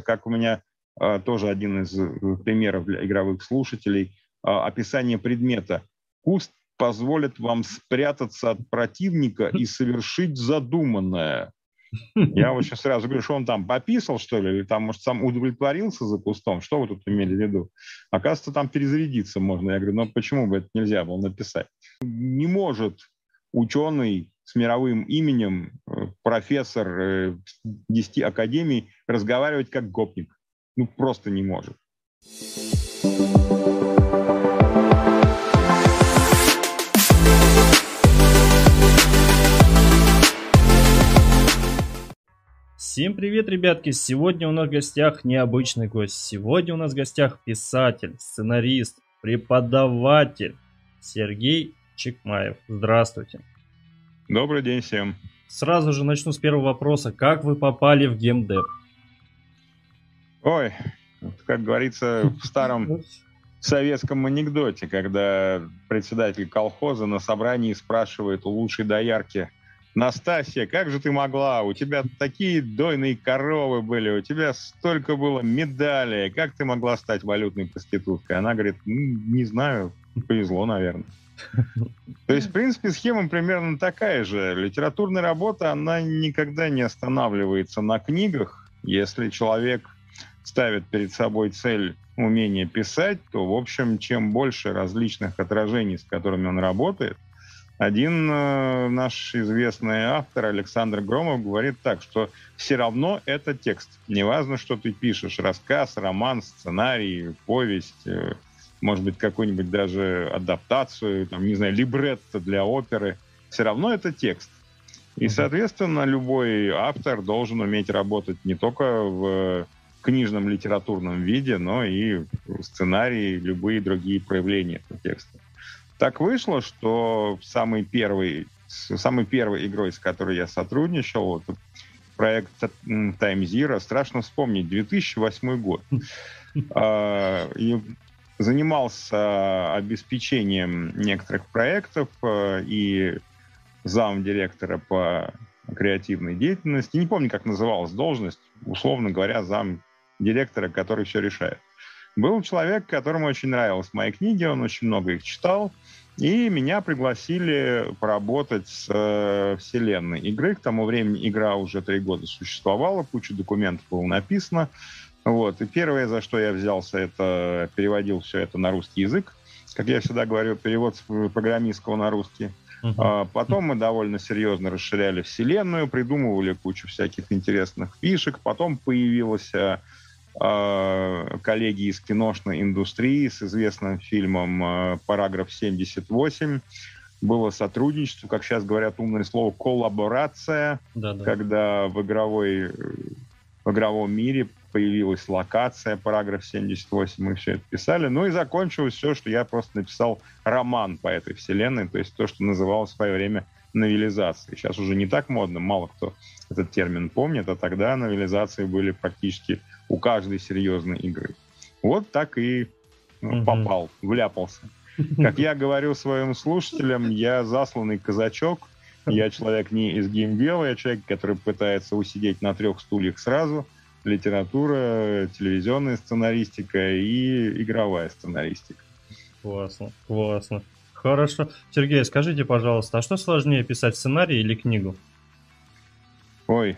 как у меня э, тоже один из э, примеров для игровых слушателей, э, описание предмета. Куст позволит вам спрятаться от противника и совершить задуманное. Я очень сразу говорю, что он там пописал, что ли, или там, может, сам удовлетворился за кустом, что вы тут имели в виду? Оказывается, там перезарядиться можно. Я говорю, ну почему бы это нельзя было написать? Не может ученый с мировым именем, э, профессор 10 э, академий разговаривать как гопник. Ну, просто не может. Всем привет, ребятки! Сегодня у нас в гостях необычный гость. Сегодня у нас в гостях писатель, сценарист, преподаватель Сергей Чекмаев. Здравствуйте. Добрый день всем. Сразу же начну с первого вопроса. Как вы попали в геймдев? Ой, как говорится в старом советском анекдоте, когда председатель колхоза на собрании спрашивает у лучшей доярки – Настасья, как же ты могла? У тебя такие дойные коровы были, у тебя столько было медалей. Как ты могла стать валютной проституткой? Она говорит, не знаю, повезло, наверное. То есть, в принципе, схема примерно такая же. Литературная работа, она никогда не останавливается на книгах. Если человек ставит перед собой цель умения писать, то, в общем, чем больше различных отражений, с которыми он работает – один э, наш известный автор Александр Громов говорит так, что все равно это текст. Неважно, что ты пишешь, рассказ, роман, сценарий, повесть, э, может быть, какую-нибудь даже адаптацию, там, не знаю, либретто для оперы, все равно это текст. И, соответственно, любой автор должен уметь работать не только в книжном литературном виде, но и сценарии, любые другие проявления этого текста. Так вышло, что самый первый, самой первой игрой, с которой я сотрудничал, вот проект Time Zero, страшно вспомнить, 2008 год. А, и занимался обеспечением некоторых проектов э, и зам директора по креативной деятельности. Не помню, как называлась должность, условно говоря, зам директора, который все решает. Был человек, которому очень нравились мои книги, он очень много их читал, и меня пригласили поработать с э, вселенной игры. К тому времени игра уже три года существовала, куча документов было написано. Вот. И первое, за что я взялся, это переводил все это на русский язык. Как я всегда говорю, перевод с программистского на русский. Uh-huh. А, потом мы довольно серьезно расширяли вселенную, придумывали кучу всяких интересных фишек. Потом появилась э, Э, коллеги из киношной индустрии с известным фильмом э, «Параграф 78». Было сотрудничество, как сейчас говорят умное слово, коллаборация, Да-да. когда в, игровой, в игровом мире появилась локация, параграф 78, мы все это писали. Ну и закончилось все, что я просто написал роман по этой вселенной, то есть то, что называлось в свое время новелизацией. Сейчас уже не так модно, мало кто этот термин помнит, а тогда новелизации были практически у каждой серьезной игры. Вот так и ну, попал, вляпался. Как я говорю своим слушателям, я засланный казачок, я человек не из геймдела, я человек, который пытается усидеть на трех стульях сразу. Литература, телевизионная сценаристика и игровая сценаристика. Классно, классно. Хорошо. Сергей, скажите, пожалуйста, а что сложнее писать сценарий или книгу? Ой,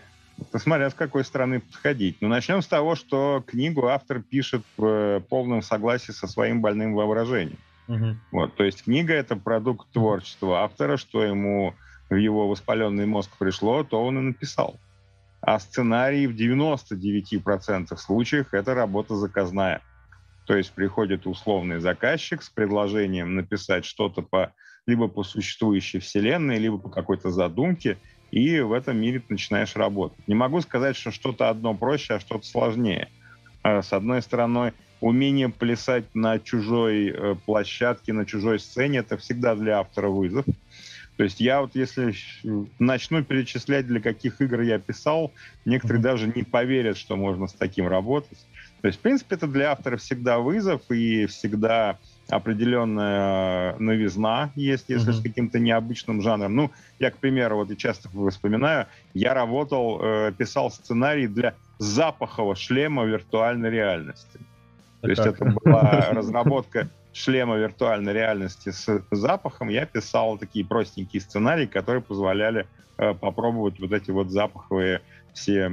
Посмотря с какой стороны подходить. Но ну, начнем с того, что книгу автор пишет в э, полном согласии со своим больным воображением. Угу. Вот, то есть книга — это продукт творчества автора, что ему в его воспаленный мозг пришло, то он и написал. А сценарий в 99% случаев — это работа заказная. То есть приходит условный заказчик с предложением написать что-то по либо по существующей вселенной, либо по какой-то задумке — и в этом мире ты начинаешь работать. Не могу сказать, что что-то одно проще, а что-то сложнее. А, с одной стороны, умение плясать на чужой э, площадке, на чужой сцене, это всегда для автора вызов. То есть я вот если начну перечислять, для каких игр я писал, некоторые даже не поверят, что можно с таким работать. То есть, в принципе, это для автора всегда вызов и всегда определенная новизна есть, если mm-hmm. с каким-то необычным жанром. Ну, я, к примеру, вот и часто вспоминаю, я работал, э, писал сценарий для запахового шлема виртуальной реальности. То есть это была разработка шлема виртуальной реальности с запахом. Я писал такие простенькие сценарии, которые позволяли э, попробовать вот эти вот запаховые все...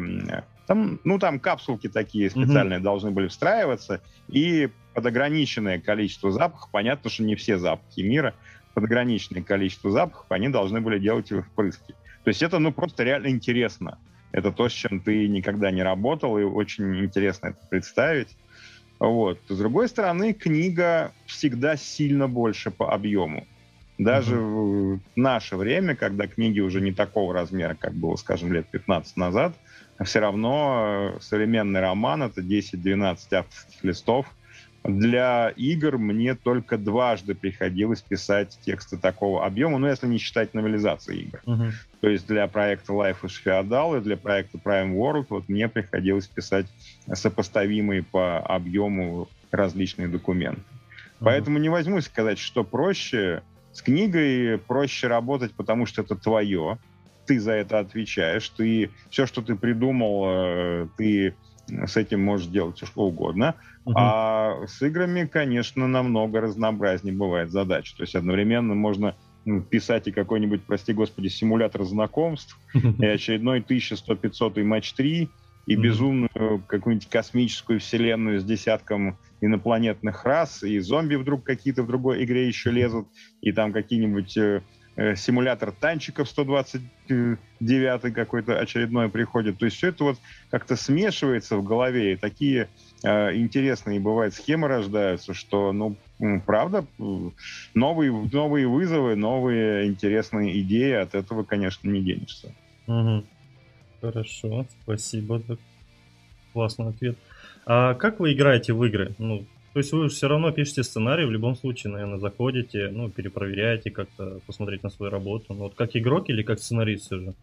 Там, ну, там капсулки такие специальные mm-hmm. должны были встраиваться, и под ограниченное количество запахов, понятно, что не все запахи мира, под ограниченное количество запахов они должны были делать их впрыски. То есть это, ну, просто реально интересно. Это то, с чем ты никогда не работал, и очень интересно это представить. Вот. С другой стороны, книга всегда сильно больше по объему. Даже mm-hmm. в наше время, когда книги уже не такого размера, как было, скажем, лет 15 назад, все равно современный роман — это 10-12 авторских листов — для игр мне только дважды приходилось писать тексты такого объема, ну, если не считать новелизации игр. Uh-huh. То есть для проекта Life is Feudal и для проекта Prime World вот мне приходилось писать сопоставимые по объему различные документы. Uh-huh. Поэтому не возьмусь сказать, что проще. С книгой проще работать, потому что это твое. Ты за это отвечаешь. Ты все, что ты придумал, э, ты с этим можешь делать все что угодно. Uh-huh. А с играми, конечно, намного разнообразнее бывает задача. То есть одновременно можно ну, писать и какой-нибудь, прости господи, симулятор знакомств, и очередной 1100-500 матч 3, и безумную какую-нибудь космическую вселенную с десятком инопланетных рас, и зомби вдруг какие-то в другой игре еще лезут, и там какие-нибудь э, э, симулятор танчиков 129 какой-то очередной приходит. То есть все это вот как-то смешивается в голове, и такие э, интересные бывают схемы рождаются, что, ну, правда, новые, новые вызовы, новые интересные идеи, от этого, конечно, не денешься. Угу. Хорошо, спасибо. Классный ответ. А как вы играете в игры? Ну, то есть вы все равно пишете сценарий, в любом случае, наверное, заходите, ну, перепроверяете как-то, посмотреть на свою работу. Ну, вот как игрок или как сценарист все же?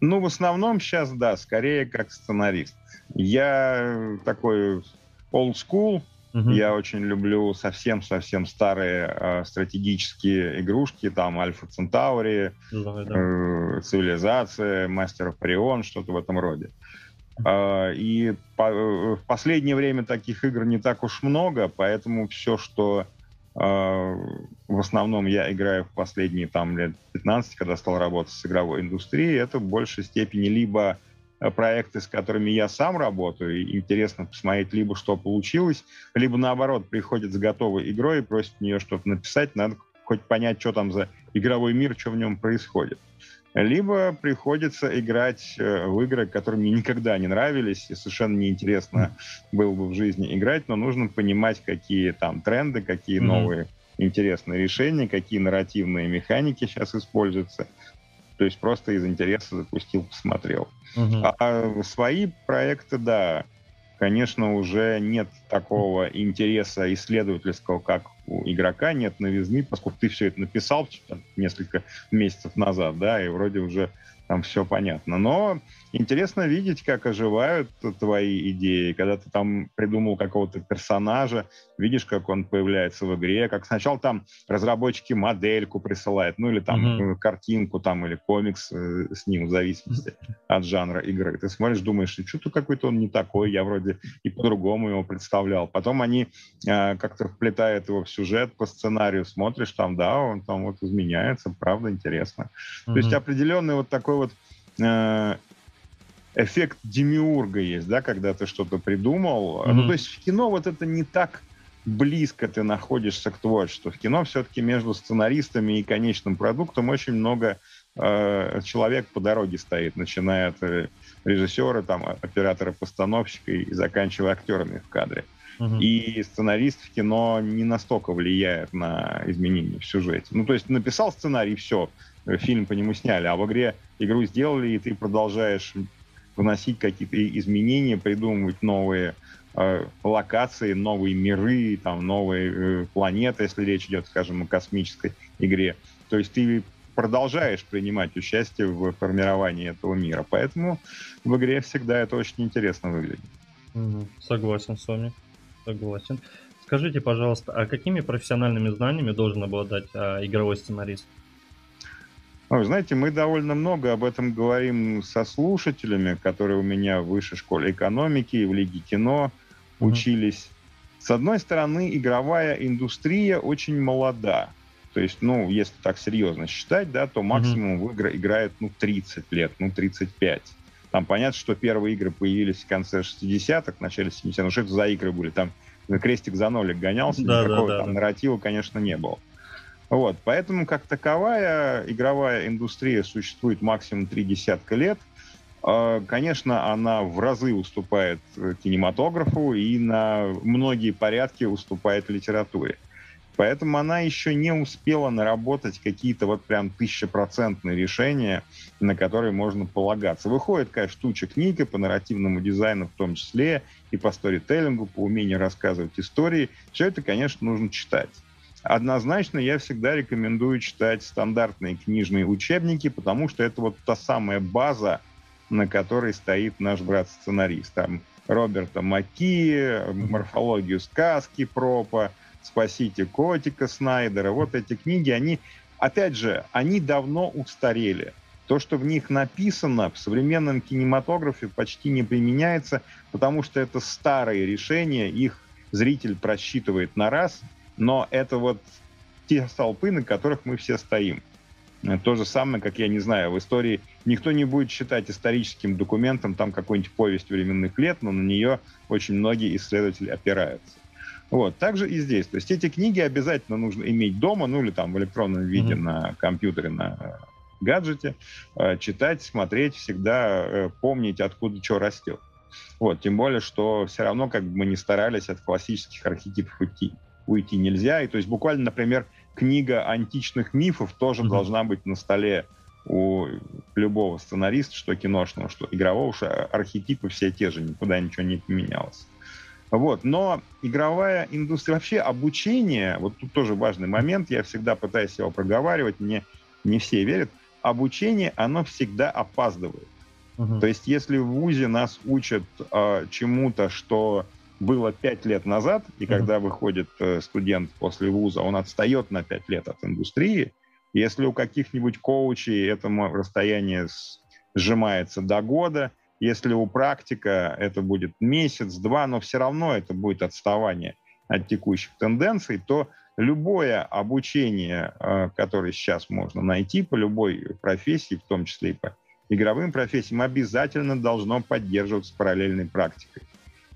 Ну, в основном сейчас, да, скорее как сценарист. Я такой old school, uh я очень люблю совсем-совсем старые э, стратегические игрушки, там Альфа Центаури, да, да. Э, Цивилизация, Мастер Орион, что-то в этом роде. Uh, и по, э, в последнее время таких игр не так уж много, поэтому все, что а, в основном я играю в последние там лет 15, когда стал работать с игровой индустрией, это в большей степени либо э, проекты, с которыми я сам работаю, и интересно посмотреть, либо что получилось, либо наоборот, приходит с готовой игрой и просит в нее что-то написать, надо хоть понять, что там за игровой мир, что в нем происходит либо приходится играть э, в игры, которые мне никогда не нравились, и совершенно неинтересно было бы в жизни играть, но нужно понимать, какие там тренды, какие mm-hmm. новые интересные решения, какие нарративные механики сейчас используются. То есть просто из интереса запустил, посмотрел. Mm-hmm. А свои проекты, да, конечно, уже нет такого интереса исследовательского, как у игрока, нет новизны, поскольку ты все это написал несколько месяцев назад, да, и вроде уже там все понятно. Но интересно видеть, как оживают твои идеи, когда ты там придумал какого-то персонажа, видишь, как он появляется в игре, как сначала там разработчики модельку присылают, ну или там mm-hmm. картинку там или комикс э, с ним, в зависимости mm-hmm. от жанра игры. Ты смотришь, думаешь, что-то какой-то он не такой, я вроде и по-другому его представлял. Потом они э, как-то вплетают его в сюжет по сценарию, смотришь там, да, он там вот изменяется, правда, интересно. Mm-hmm. То есть определенный вот такой вот э, эффект демиурга есть, да, когда ты что-то придумал. Mm-hmm. Ну, то есть в кино вот это не так близко ты находишься к творчеству. В кино все-таки между сценаристами и конечным продуктом очень много э, человек по дороге стоит, начиная от э, режиссера, там, оператора-постановщика и заканчивая актерами в кадре. Uh-huh. И сценарист в кино не настолько влияет на изменения в сюжете. Ну, то есть написал сценарий, все, фильм по нему сняли, а в игре игру сделали, и ты продолжаешь вносить какие-то изменения, придумывать новые э, локации, новые миры, там, новые э, планеты, если речь идет, скажем, о космической игре. То есть ты продолжаешь принимать участие в формировании этого мира. Поэтому в игре всегда это очень интересно выглядит. Согласен с вами. Согласен. скажите, пожалуйста, а какими профессиональными знаниями должен обладать а, игровой сценарист? Вы знаете, мы довольно много об этом говорим со слушателями, которые у меня в высшей школе экономики и в Лиге кино mm-hmm. учились. С одной стороны, игровая индустрия очень молода. То есть, ну, если так серьезно считать, да, то максимум mm-hmm. в игры играет, ну, 30 лет, ну, 35. Там понятно, что первые игры появились в конце 60-х, в начале 70-х. Ну, что это за игры были? Там крестик за нолик гонялся, да, никакого да, да, там да. нарратива, конечно, не было. Вот, поэтому, как таковая, игровая индустрия существует максимум три десятка лет. А, конечно, она в разы уступает кинематографу и на многие порядки уступает литературе. Поэтому она еще не успела наработать какие-то вот прям тысячепроцентные решения, на которые можно полагаться. Выходит, конечно, туча книг и по нарративному дизайну в том числе, и по сторителлингу, по умению рассказывать истории. Все это, конечно, нужно читать. Однозначно я всегда рекомендую читать стандартные книжные учебники, потому что это вот та самая база, на которой стоит наш брат-сценарист. Там Роберта Маки, морфологию сказки Пропа, «Спасите котика» Снайдера. Вот эти книги, они, опять же, они давно устарели. То, что в них написано, в современном кинематографе почти не применяется, потому что это старые решения, их зритель просчитывает на раз, но это вот те столпы, на которых мы все стоим. То же самое, как, я не знаю, в истории никто не будет считать историческим документом там какую-нибудь повесть временных лет, но на нее очень многие исследователи опираются. Вот, также и здесь. То есть эти книги обязательно нужно иметь дома, ну или там в электронном виде mm-hmm. на компьютере, на э, гаджете, э, читать, смотреть, всегда э, помнить, откуда что растет. Вот, тем более, что все равно как бы мы не старались от классических архетипов уйти. Уйти нельзя. И то есть буквально, например, книга античных мифов тоже mm-hmm. должна быть на столе у любого сценариста, что киношного, что игрового, уж архетипы все те же, никуда ничего не поменялось. Вот. Но игровая индустрия, вообще обучение, вот тут тоже важный момент, я всегда пытаюсь его проговаривать, мне не все верят, обучение, оно всегда опаздывает. Uh-huh. То есть если в ВУЗе нас учат э, чему-то, что было пять лет назад, и когда выходит э, студент после ВУЗа, он отстает на пять лет от индустрии, если у каких-нибудь коучей это расстояние сжимается до года, если у практика это будет месяц-два, но все равно это будет отставание от текущих тенденций, то любое обучение, э, которое сейчас можно найти по любой профессии, в том числе и по игровым профессиям, обязательно должно поддерживаться параллельной практикой.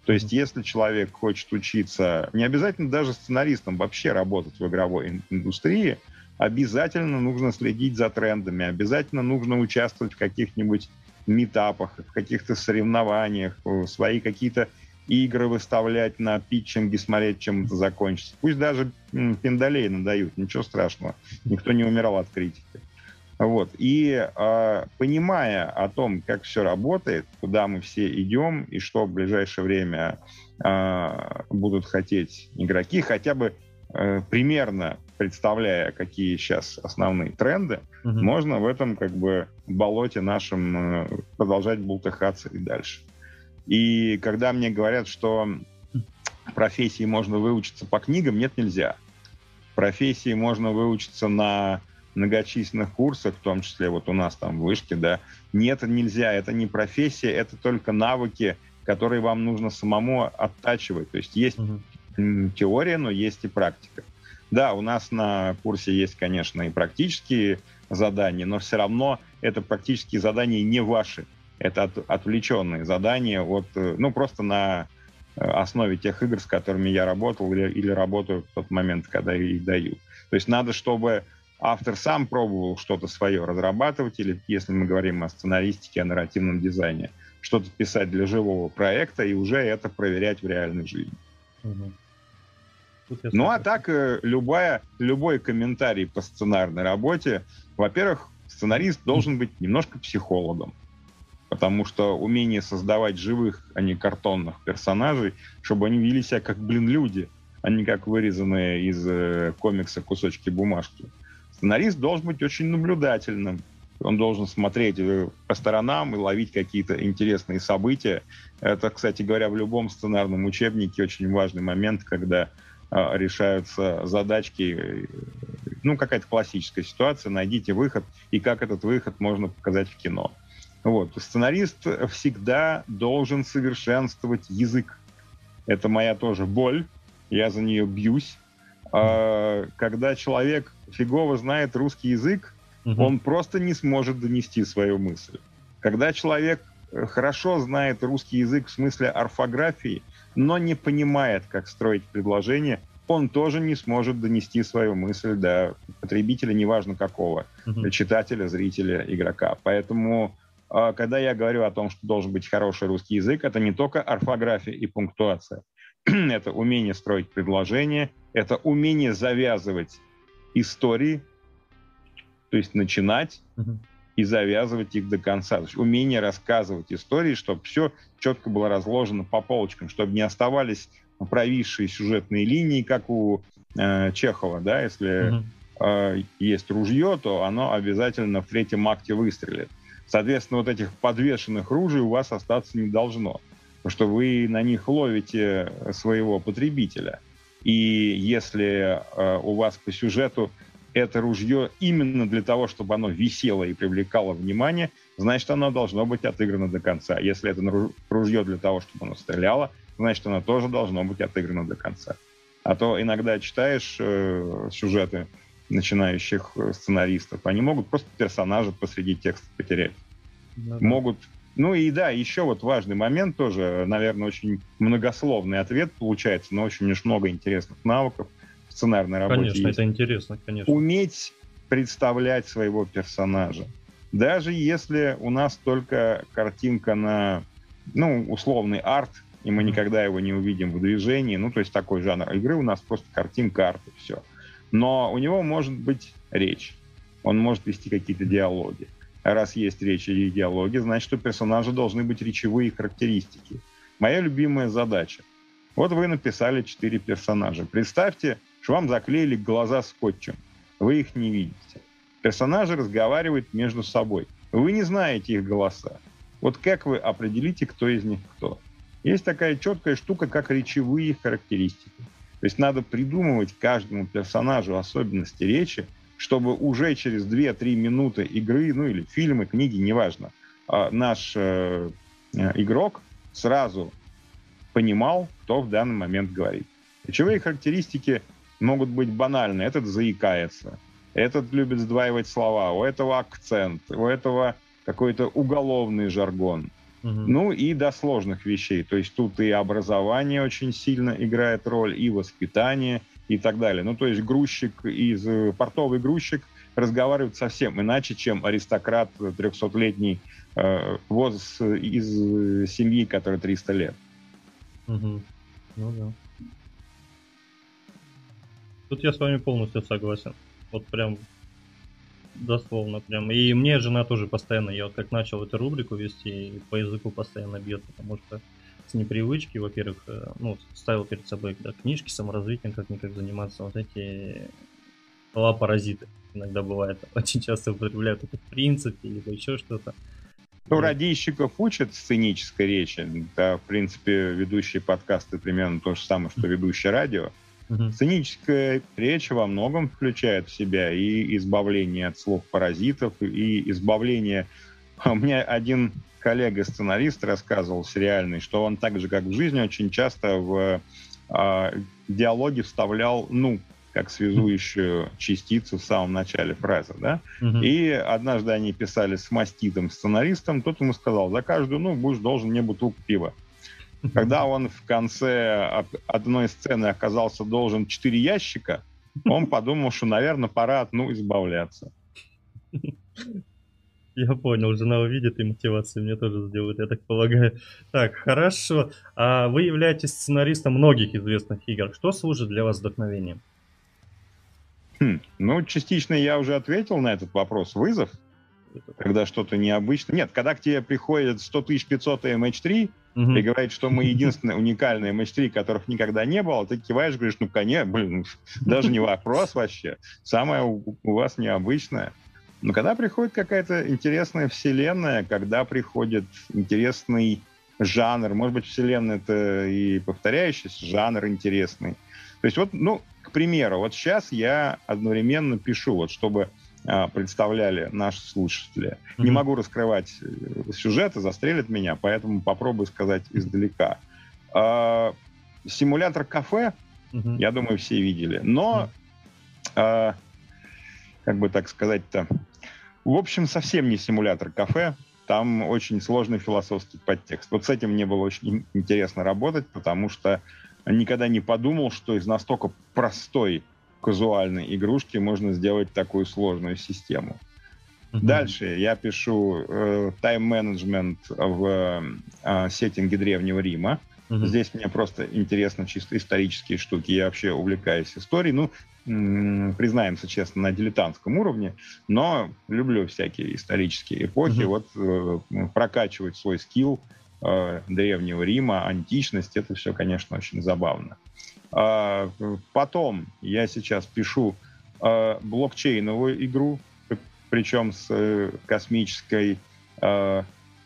То есть, если человек хочет учиться, не обязательно даже сценаристом вообще работать в игровой индустрии, обязательно нужно следить за трендами, обязательно нужно участвовать в каких-нибудь метапах, в каких-то соревнованиях, свои какие-то игры выставлять на питчинге, смотреть, чем это закончится. Пусть даже пиндалей надают, ничего страшного. Никто не умирал от критики. Вот. И э, понимая о том, как все работает, куда мы все идем и что в ближайшее время э, будут хотеть игроки, хотя бы э, примерно представляя, какие сейчас основные тренды, угу. можно в этом как бы болоте нашем э, продолжать бултыхаться и дальше. И когда мне говорят, что профессии можно выучиться по книгам, нет, нельзя. Профессии можно выучиться на многочисленных курсах, в том числе вот у нас там в вышке, да. Нет, нельзя, это не профессия, это только навыки, которые вам нужно самому оттачивать. То есть есть угу. теория, но есть и практика. Да, у нас на курсе есть, конечно, и практические задания, но все равно это практические задания не ваши. Это от, отвлеченные задания от, э, ну, просто на э, основе тех игр, с которыми я работал или, или работаю в тот момент, когда я их даю. То есть надо, чтобы автор сам пробовал что-то свое разрабатывать, или если мы говорим о сценаристике, о нарративном дизайне, что-то писать для живого проекта и уже это проверять в реальной жизни. Угу. Ну а так, э, любая, любой комментарий по сценарной работе, во-первых, сценарист должен быть немножко психологом. Потому что умение создавать живых, а не картонных персонажей, чтобы они вели себя как, блин, люди, а не как вырезанные из э, комикса кусочки бумажки. Сценарист должен быть очень наблюдательным. Он должен смотреть э, по сторонам и ловить какие-то интересные события. Это, кстати говоря, в любом сценарном учебнике очень важный момент, когда э, решаются задачки, ну, какая-то классическая ситуация, найдите выход, и как этот выход можно показать в кино. Вот. Сценарист всегда должен совершенствовать язык. Это моя тоже боль, я за нее бьюсь. А, когда человек фигово знает русский язык, угу. он просто не сможет донести свою мысль. Когда человек э, хорошо знает русский язык в смысле орфографии, но не понимает, как строить предложение, он тоже не сможет донести свою мысль до потребителя, неважно какого, uh читателя, зрителя, игрока. Поэтому, а, когда я говорю о том, что должен быть хороший русский язык, это не только орфография и пунктуация. это умение строить предложения, это умение завязывать истории, то есть начинать uh и завязывать их до конца. То есть умение рассказывать истории, чтобы все четко было разложено по полочкам, чтобы не оставались провисшие сюжетные линии, как у э, Чехова, да, если угу. э, есть ружье, то оно обязательно в третьем акте выстрелит. Соответственно, вот этих подвешенных ружей у вас остаться не должно, потому что вы на них ловите своего потребителя. И если э, у вас по сюжету это ружье именно для того, чтобы оно висело и привлекало внимание, значит, оно должно быть отыграно до конца. Если это ружье для того, чтобы оно стреляло, значит, оно тоже должно быть отыграно до конца. А то иногда читаешь э, сюжеты начинающих э, сценаристов, они могут просто персонажа посреди текста потерять. Ну, да. Могут... Ну и да, еще вот важный момент тоже, наверное, очень многословный ответ получается, но очень уж много интересных навыков в сценарной работе. Конечно, есть. это интересно, конечно. Уметь представлять своего персонажа. Даже если у нас только картинка на, ну, условный арт, и мы никогда его не увидим в движении. Ну, то есть такой жанр игры у нас просто картинка, арт и все. Но у него может быть речь. Он может вести какие-то диалоги. Раз есть речь и диалоги, значит, у персонажа должны быть речевые характеристики. Моя любимая задача. Вот вы написали четыре персонажа. Представьте, что вам заклеили глаза скотчем. Вы их не видите. Персонажи разговаривают между собой. Вы не знаете их голоса. Вот как вы определите, кто из них кто? Есть такая четкая штука, как речевые характеристики. То есть надо придумывать каждому персонажу особенности речи, чтобы уже через 2-3 минуты игры, ну или фильмы, книги, неважно, а, наш э, э, игрок сразу понимал, кто в данный момент говорит. Речевые характеристики могут быть банальны. Этот заикается, этот любит сдваивать слова, у этого акцент, у этого какой-то уголовный жаргон. Ну и до сложных вещей. То есть тут и образование очень сильно играет роль, и воспитание, и так далее. Ну то есть грузчик из портовый грузчик разговаривает совсем иначе, чем аристократ 300-летний э, воз из семьи, которая 300 лет. Угу. Ну да. Тут я с вами полностью согласен. Вот прям дословно прям. И мне жена тоже постоянно, я вот как начал эту рубрику вести, по языку постоянно бьет, потому что с непривычки, во-первых, э, ну, ставил перед собой да, книжки саморазвитием, как-никак заниматься, вот эти слова-паразиты иногда бывает. Очень часто употребляют это в принципе, либо еще что-то. Ну, радищиков учат сценической речи. Да, в принципе, ведущие подкасты примерно то же самое, что ведущий радио. Угу. Сценическая речь во многом включает в себя и избавление от слов паразитов, и избавление... У меня один коллега-сценарист рассказывал сериальный, что он так же, как в жизни, очень часто в э, диалоге вставлял «ну», как связующую частицу в самом начале фразы, да? Угу. И однажды они писали с маститом сценаристом, тот ему сказал, за каждую «ну» будешь должен мне бутылку пива. Когда он в конце одной сцены оказался должен четыре ящика, он подумал, что, наверное, пора от ну избавляться. Я понял, жена увидит и мотивацию мне тоже сделает, я так полагаю. Так, хорошо. А вы являетесь сценаристом многих известных игр. Что служит для вас вдохновением? Хм, ну, частично я уже ответил на этот вопрос. Вызов, когда что-то необычное. Нет, когда к тебе приходит 100 500 MH3, угу. и говорит, что мы единственные уникальные MH3, которых никогда не было, ты киваешь, говоришь, ну, конечно, блин, даже не вопрос вообще. Самое у, у вас необычное. Но когда приходит какая-то интересная вселенная, когда приходит интересный жанр, может быть, вселенная это и повторяющийся жанр интересный, То есть вот, ну, к примеру, вот сейчас я одновременно пишу, вот чтобы а, представляли наши слушатели. Mm-hmm. Не могу раскрывать э, сюжеты, застрелят меня, поэтому попробую сказать издалека. А, симулятор кафе, mm-hmm. я думаю, все видели. Но, mm-hmm. а, как бы так сказать-то, в общем, совсем не симулятор кафе. Там очень сложный философский подтекст. Вот с этим мне было очень интересно работать, потому что никогда не подумал, что из настолько простой казуальной игрушки можно сделать такую сложную систему. Mm-hmm. Дальше я пишу э, тайм-менеджмент в э, сеттинге Древнего Рима. Mm-hmm. Здесь мне просто интересно чисто исторические штуки. Я вообще увлекаюсь историей. Ну, признаемся честно, на дилетантском уровне, но люблю всякие исторические эпохи. Mm-hmm. Вот э, прокачивать свой скилл э, Древнего Рима, античность, это все, конечно, очень забавно. А, потом я сейчас пишу а, блокчейновую игру, причем с э, космической а,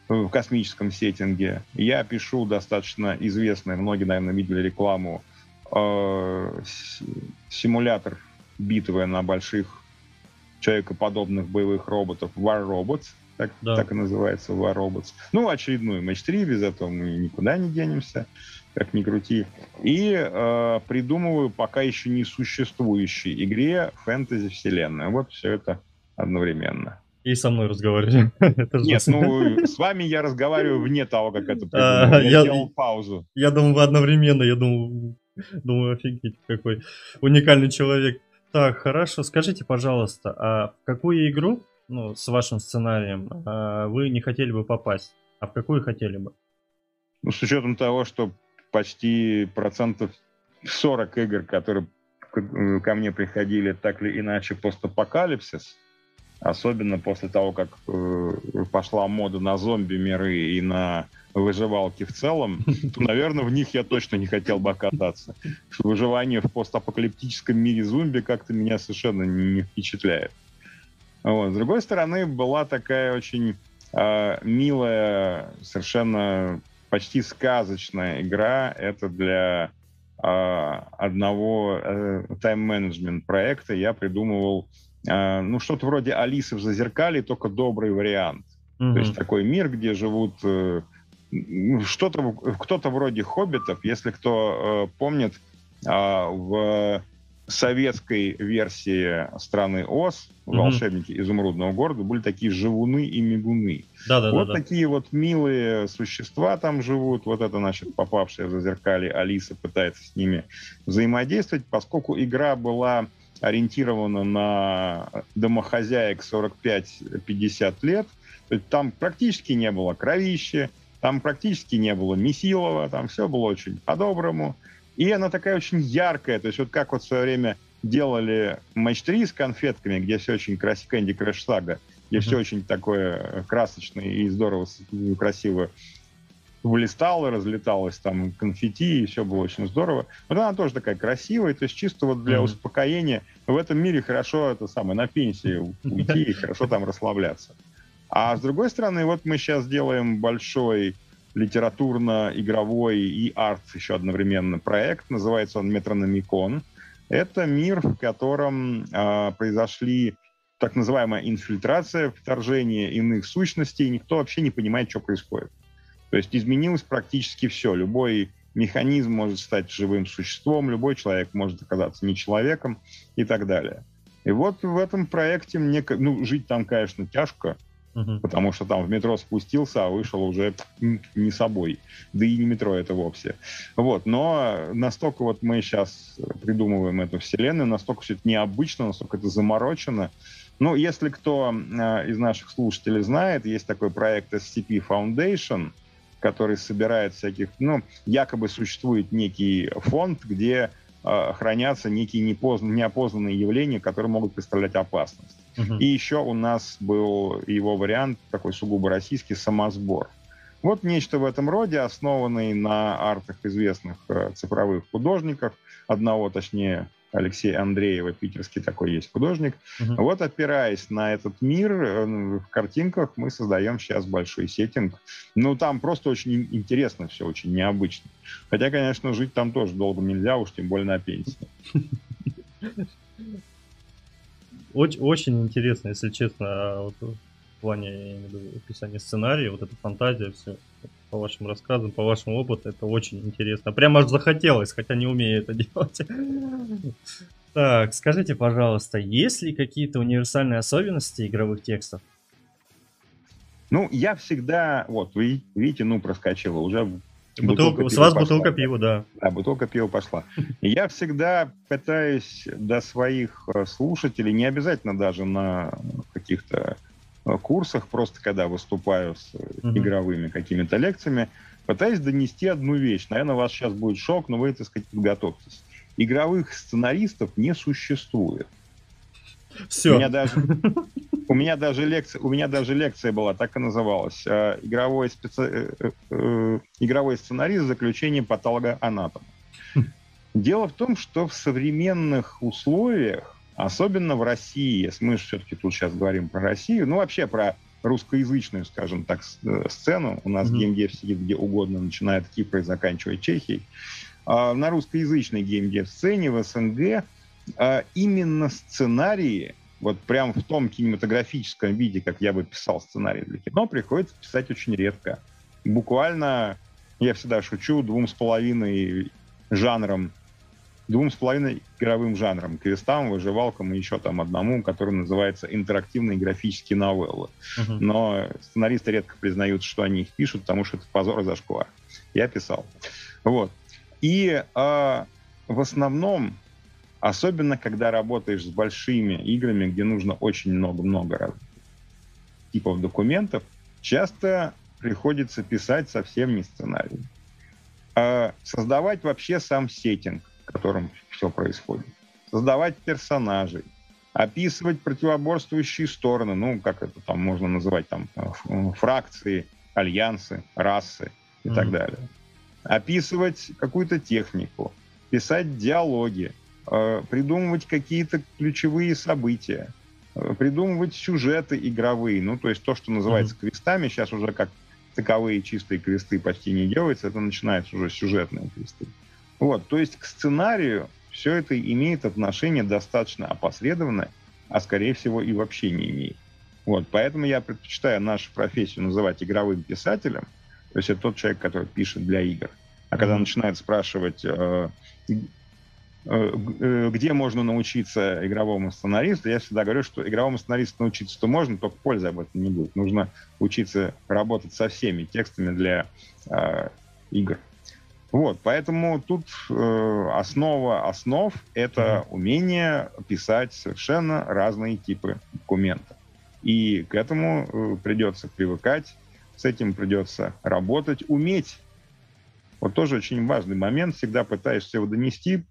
в космическом сеттинге. Я пишу достаточно известный, многие, наверное, видели рекламу, симулятор битвы на больших человекоподобных боевых роботов War Robots, так, да. так и называется War Robots. Ну, очередную матч 3, без этого мы никуда не денемся как ни крути. И э, придумываю пока еще не существующей игре фэнтези-вселенную. Вот все это одновременно. И со мной разговариваете. Нет, ну, с вами я разговариваю вне того, как это придумал. Я, я делал паузу. Я думал, вы одновременно. Я думал, думаю, офигеть, какой уникальный человек. Так, хорошо. Скажите, пожалуйста, а в какую игру, ну, с вашим сценарием, а, вы не хотели бы попасть? А в какую хотели бы? Ну, с учетом того, что почти процентов 40 игр, которые ко мне приходили так или иначе постапокалипсис, особенно после того, как э, пошла мода на зомби-миры и на выживалки в целом, то, наверное, в них я точно не хотел бы оказаться. Выживание в постапокалиптическом мире зомби как-то меня совершенно не впечатляет. Вот. С другой стороны, была такая очень э, милая, совершенно почти сказочная игра. Это для э, одного э, тайм-менеджмент проекта я придумывал э, ну что-то вроде Алисы в Зазеркале, только добрый вариант. Mm-hmm. То есть такой мир, где живут э, что-то кто-то вроде хоббитов, если кто э, помнит, э, в советской версии страны Оз, угу. волшебники изумрудного города, были такие живуны и мигуны. Да, да, вот да, такие да. вот милые существа там живут. Вот это, значит, попавшая в зеркали Алиса пытается с ними взаимодействовать, поскольку игра была ориентирована на домохозяек 45-50 лет. То есть там практически не было кровища, там практически не было Месилова, там все было очень по-доброму. И она такая очень яркая, то есть вот как вот в свое время делали матч 3 с конфетками, где все очень красиво, Candy Crush Saga, где mm-hmm. все очень такое красочное и здорово, красиво вылистало, разлеталось там конфетти, и все было очень здорово. Вот она тоже такая красивая, то есть чисто вот для mm-hmm. успокоения в этом мире хорошо это самое, на пенсии уйти и хорошо там расслабляться. А с другой стороны, вот мы сейчас делаем большой литературно-игровой и арт еще одновременно проект. Называется он «Метрономикон». Это мир, в котором э, произошли так называемая инфильтрация, вторжение иных сущностей, и никто вообще не понимает, что происходит. То есть изменилось практически все. Любой механизм может стать живым существом, любой человек может оказаться не человеком и так далее. И вот в этом проекте мне, ну, жить там, конечно, тяжко, угу. потому что там в метро спустился, а вышел уже не собой. Да и не метро это вовсе. Вот, но настолько вот мы сейчас придумываем эту вселенную, настолько все это необычно, настолько это заморочено. Ну, если кто э, из наших слушателей знает, есть такой проект SCP Foundation, который собирает всяких, ну, якобы существует некий фонд, где э, хранятся некие непознанные, неопознанные явления, которые могут представлять опасность. Uh-huh. И еще у нас был его вариант, такой сугубо российский, самосбор. Вот нечто в этом роде, основанный на артах известных э, цифровых художников, одного, точнее, Алексей Андреева, питерский такой есть художник. Угу. Вот опираясь на этот мир, э, в картинках мы создаем сейчас большой сеттинг. Ну, там просто очень интересно все, очень необычно. Хотя, конечно, жить там тоже долго нельзя, уж тем более на пенсии. Очень, очень интересно, если честно, а вот в плане описания сценария, вот эта фантазия, все по вашим рассказам, по вашему опыту, это очень интересно. Прямо аж захотелось, хотя не умею это делать. Так, скажите, пожалуйста, есть ли какие-то универсальные особенности игровых текстов? Ну, я всегда, вот, вы видите, ну, проскочила, уже Бутылка, с вас пошла. бутылка пива, да. Да, бутылка пива пошла. Я всегда пытаюсь до своих э, слушателей, не обязательно даже на каких-то курсах, просто когда выступаю с угу. игровыми какими-то лекциями, пытаюсь донести одну вещь. Наверное, у вас сейчас будет шок, но вы, так сказать, подготовьтесь. Игровых сценаристов не существует. Все. У меня даже, у меня даже лекция, у меня даже лекция была, так и называлась. Э, игровой, специ... Э, э, игровой сценарий с заключением патологоанатома. Дело в том, что в современных условиях, особенно в России, мы же все-таки тут сейчас говорим про Россию, ну вообще про русскоязычную, скажем так, сцену. У нас mm-hmm. геймдев сидит где угодно, начиная от Кипра и заканчивая Чехией. А на русскоязычной геймдев-сцене в СНГ а именно сценарии, вот прям в том кинематографическом виде, как я бы писал сценарий для кино, приходится писать очень редко. Буквально, я всегда шучу, двум с половиной жанром, двум с половиной игровым жанром, квестам, выживалкам и еще там одному, который называется интерактивные графические новеллы. Uh-huh. Но сценаристы редко признают, что они их пишут, потому что это позор и зашквар. Я писал. Вот. И э, в основном Особенно, когда работаешь с большими играми, где нужно очень много-много типов документов, часто приходится писать совсем не сценарий. А создавать вообще сам сеттинг, в котором все происходит. Создавать персонажей, описывать противоборствующие стороны, ну, как это там можно называть, там, фракции, альянсы, расы и mm-hmm. так далее. Описывать какую-то технику, писать диалоги, Э, придумывать какие-то ключевые события, э, придумывать сюжеты игровые, ну, то есть то, что называется mm-hmm. квестами, сейчас уже как таковые чистые квесты почти не делается, это начинается уже сюжетные квесты. Вот, то есть к сценарию все это имеет отношение достаточно опосредованное, а скорее всего и вообще не имеет. Вот, поэтому я предпочитаю нашу профессию называть игровым писателем, то есть это тот человек, который пишет для игр. А mm-hmm. когда начинает спрашивать, э, Э, э, где можно научиться игровому сценаристу, я всегда говорю, что игровому сценаристу научиться-то можно, только пользы об этом не будет. Нужно учиться работать со всеми текстами для э, игр. Вот, поэтому тут э, основа основ — это умение писать совершенно разные типы документов. И к этому э, придется привыкать, с этим придется работать, уметь. Вот тоже очень важный момент. Всегда пытаешься его донести,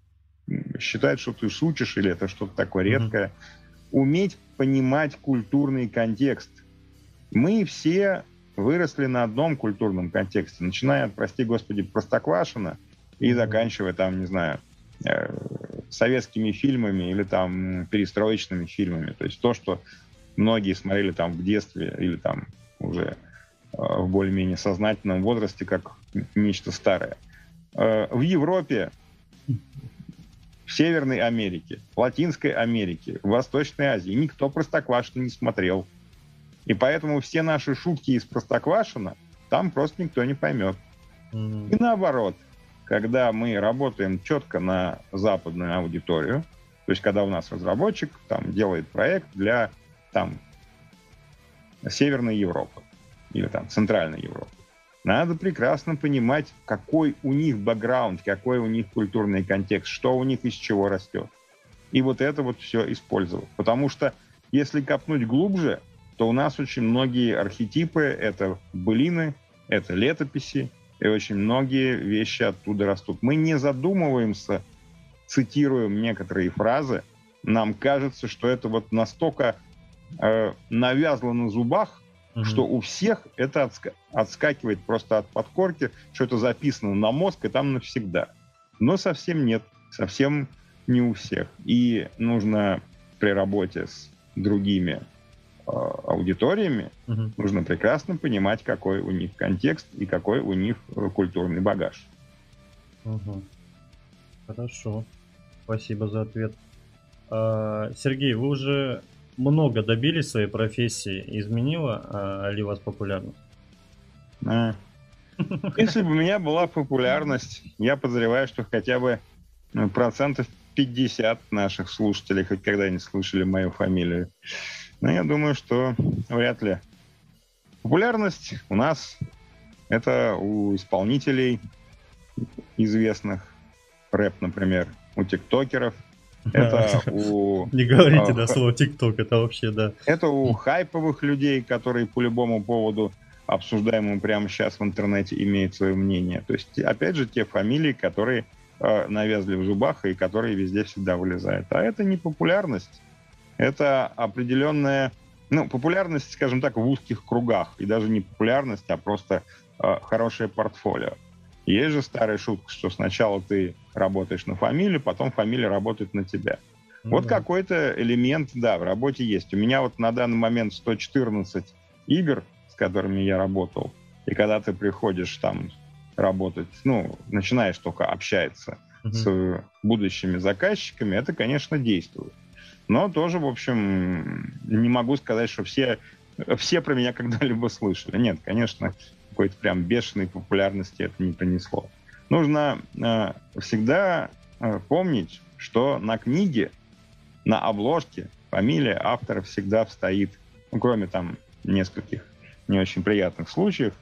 считает, что ты шутишь или это что-то такое редкое. Mm-hmm. Уметь понимать культурный контекст. Мы все выросли на одном культурном контексте, начиная от, прости господи, Простоквашина и заканчивая там, не знаю, э, советскими фильмами или там перестроечными фильмами. То есть то, что многие смотрели там в детстве или там уже э, в более-менее сознательном возрасте как нечто старое. Э, в Европе в Северной Америке, Латинской Америке, в Восточной Азии никто Простоквашино не смотрел. И поэтому все наши шутки из Простоквашина там просто никто не поймет. Mm-hmm. И наоборот, когда мы работаем четко на западную аудиторию, то есть когда у нас разработчик там делает проект для там Северной Европы или там Центральной Европы, надо прекрасно понимать, какой у них бэкграунд, какой у них культурный контекст, что у них из чего растет. И вот это вот все использовать. Потому что если копнуть глубже, то у нас очень многие архетипы — это былины, это летописи, и очень многие вещи оттуда растут. Мы не задумываемся, цитируем некоторые фразы, нам кажется, что это вот настолько э, навязло на зубах, угу. что у всех это отска- отскакивает просто от подкорки, что это записано на мозг и там навсегда. Но совсем нет. Совсем не у всех. И нужно при работе с другими аудиториями, угу. нужно прекрасно понимать, какой у них контекст и какой у них э, культурный багаж. Угу. Хорошо. Спасибо за ответ. А, Сергей, вы уже много добились своей профессии. Изменила а, ли вас популярность? А. Если бы у меня была популярность, я подозреваю, что хотя бы ну, процентов 50 наших слушателей хоть когда-нибудь слышали мою фамилию. Но я думаю, что вряд ли. Популярность у нас это у исполнителей известных, рэп, например, у тиктокеров, это у... Не говорите, да, слово тикток, это вообще, да. Это у хайповых людей, которые по любому поводу обсуждаемому прямо сейчас в интернете имеют свое мнение. То есть, опять же, те фамилии, которые э, навязли в зубах и которые везде всегда вылезают. А это не популярность, это определенная, ну, популярность, скажем так, в узких кругах. И даже не популярность, а просто э, хорошее портфолио. Есть же старая шутка, что сначала ты работаешь на фамилию, потом фамилия работает на тебя. Ну, вот да. какой-то элемент, да, в работе есть. У меня вот на данный момент 114 игр, с которыми я работал. И когда ты приходишь там работать, ну, начинаешь только общаться mm-hmm. с будущими заказчиками, это, конечно, действует. Но тоже, в общем, не могу сказать, что все, все про меня когда-либо слышали. Нет, конечно, какой-то прям бешеной популярности это не принесло. Нужно э, всегда э, помнить, что на книге, на обложке фамилия автора всегда стоит, ну, кроме там нескольких не очень приятных случаев,